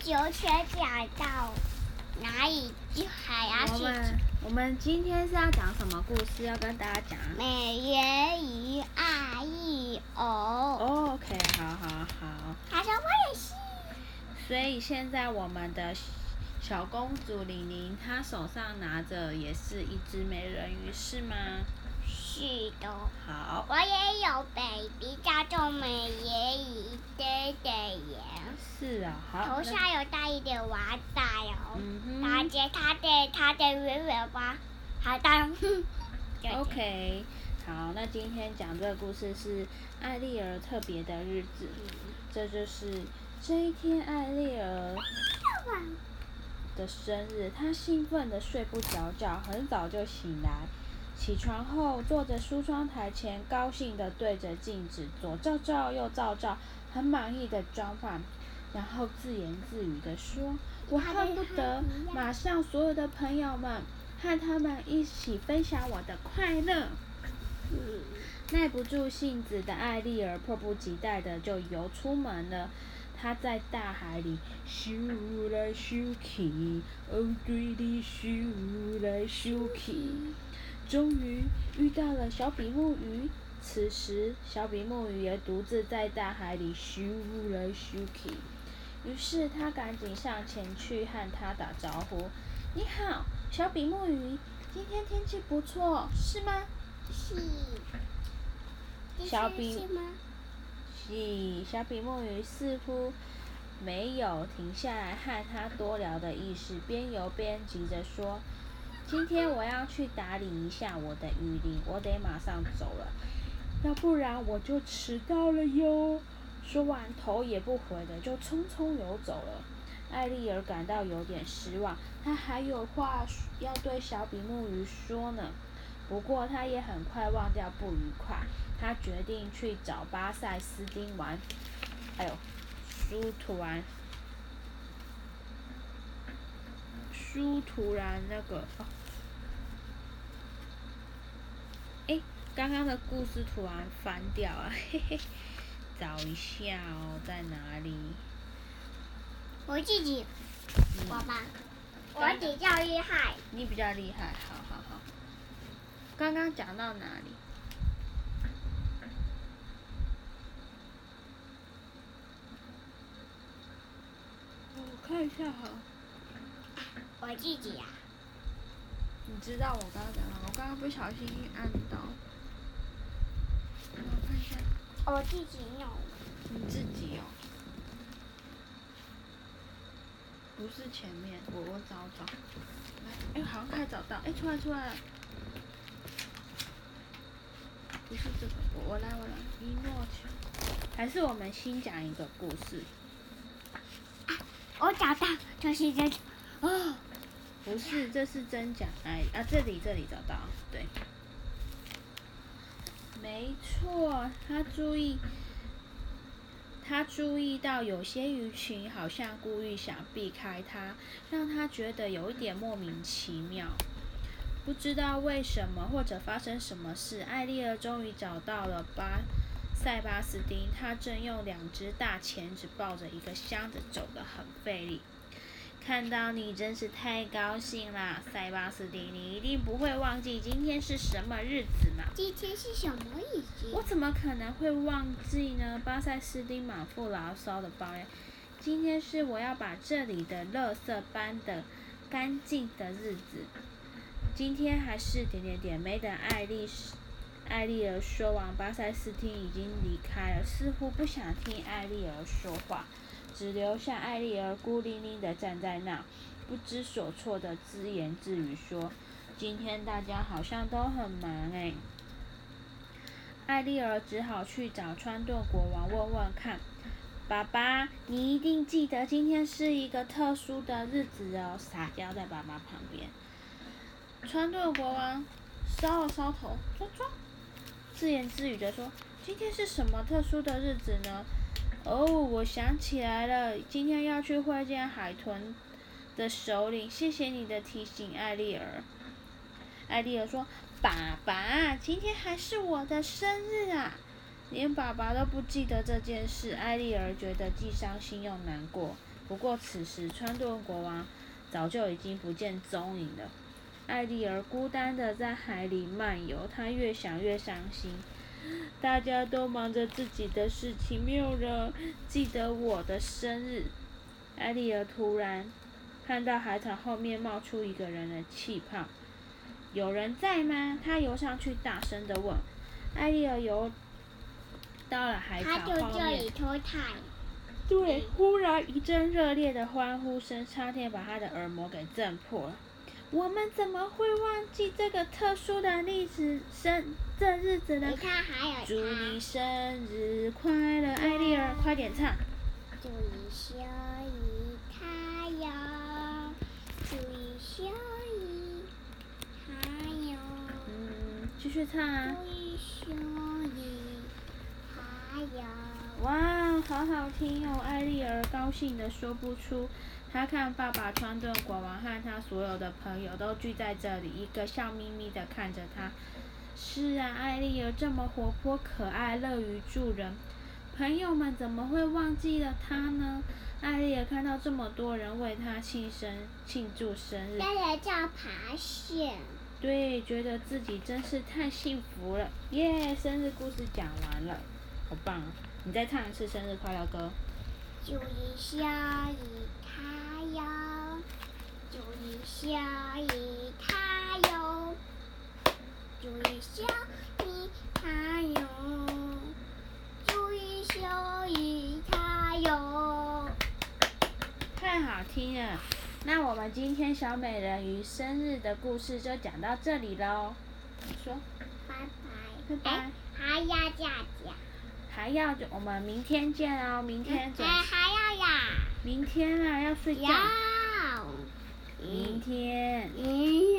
就却讲到哪里就还要去我们我们今天是要讲什么故事？要跟大家讲。美人鱼爱一偶。哦 OK，好好好。他说我也是。所以现在我们的小公主玲玲，她手上拿着也是一只美人鱼，是吗？是的。好。我也有 baby 叫做美人鱼爹爹耶。是啊，好。头上有戴一点娃仔哦。嗯哼。而且它的它的尾巴还带。OK，好，那今天讲这个故事是艾丽儿特别的日子，这就是这一天艾丽儿的生日，她兴奋的睡不着觉，很早就醒来，起床后坐在梳妆台前，高兴的对着镜子左照照右照照，很满意的装扮，然后自言自语的说：“我恨不得马上所有的朋友们。”和他们一起分享我的快乐。耐不住性子的艾丽儿迫不及待的就游出门了。她在大海里咻来咻去，哦对的咻来咻去，终于遇到了小比目鱼。此时，小比目鱼也独自在大海里咻来咻去。于是，他赶紧上前去和他打招呼：“你好。”小比目鱼，今天天气不错，是吗？是。小比是小比目鱼似乎没有停下来和他多聊的意思，边游边急着说：“今天我要去打理一下我的鱼鳞，我得马上走了，要不然我就迟到了哟。”说完，头也不回的就匆匆游走了。艾丽儿感到有点失望，她还有话要对小比目鱼说呢。不过，她也很快忘掉不愉快。她决定去找巴塞斯丁玩，哎呦，书突然，书突然那个，哎，刚刚的故事突然翻掉了，嘿嘿，找一下哦，在哪里？我自己，我吧，我比较厉害。你比较厉害，好好好。刚刚讲到哪里？我看一下哈。我自己呀。你知道我刚刚讲什么？我刚刚不小心按到。我看一下。我自己有。你自己有。不是前面，我我找找，来，哎，好像快找到，哎，出来出来。了，不是这个，我我来我来，一诺去，还是我们新讲一个故事。啊，我找到，就是这个，哦，不是，这是真假，哎，啊，这里这里找到，对，没错，他注意。他注意到有些鱼群好像故意想避开他，让他觉得有一点莫名其妙。不知道为什么或者发生什么事，艾丽儿终于找到了巴塞巴斯丁。他正用两只大钳子抱着一个箱子，走得很费力。看到你真是太高兴啦，塞巴斯蒂！你一定不会忘记今天是什么日子嘛？今天是什么日子？我怎么可能会忘记呢？巴塞斯丁满腹牢骚的抱怨：“今天是我要把这里的垃圾搬的干净的日子。今天还是点点点。”没等艾丽艾丽儿说完，巴塞斯汀已经离开了，似乎不想听艾丽儿说话。只留下艾丽儿孤零零的站在那，不知所措的自言自语说：“今天大家好像都很忙哎。”艾丽儿只好去找川顿国王问问看。爸爸，你一定记得今天是一个特殊的日子哦。撒娇在爸爸旁边。川顿国王搔了搔头，抓抓，自言自语的说：“今天是什么特殊的日子呢？”哦，我想起来了，今天要去会见海豚的首领。谢谢你的提醒，艾丽儿。艾丽儿说：“爸爸，今天还是我的生日啊！”连爸爸都不记得这件事，艾丽儿觉得既伤心又难过。不过此时川顿国王早就已经不见踪影了。艾丽儿孤单的在海里漫游，她越想越伤心。大家都忙着自己的事情，没有人记得我的生日。艾丽儿突然看到海草后面冒出一个人的气泡，有人在吗？她游上去，大声的问。艾丽儿游到了海草后面。对，忽然一阵热烈的欢呼声，差点把她的耳膜给震破了。我们怎么会忘记这个特殊的历史生这日子呢？祝你生日快乐，艾丽儿，快点唱。祝你生日快乐，祝你生日快乐。嗯，继续唱啊。祝你生日快乐。哇，好好听哦！艾丽儿高兴的说不出。她看爸爸穿顿国王和他所有的朋友都聚在这里，一个笑眯眯的看着他。是啊，艾丽儿这么活泼可爱，乐于助人，朋友们怎么会忘记了她呢？艾丽儿看到这么多人为她庆生庆祝生日，大家叫爬蟹。对，觉得自己真是太幸福了。耶，生日故事讲完了，好棒啊！你再唱一次生日快乐歌。祝你生日快乐，祝你生日快乐，祝你生日快乐，祝你生日快乐。太好听了！那我们今天小美人鱼生日的故事就讲到这里喽。说，拜拜，拜拜，还要再讲。还要，我们明天见哦，明天见。还要呀，明天啊，要睡觉。明天。嗯。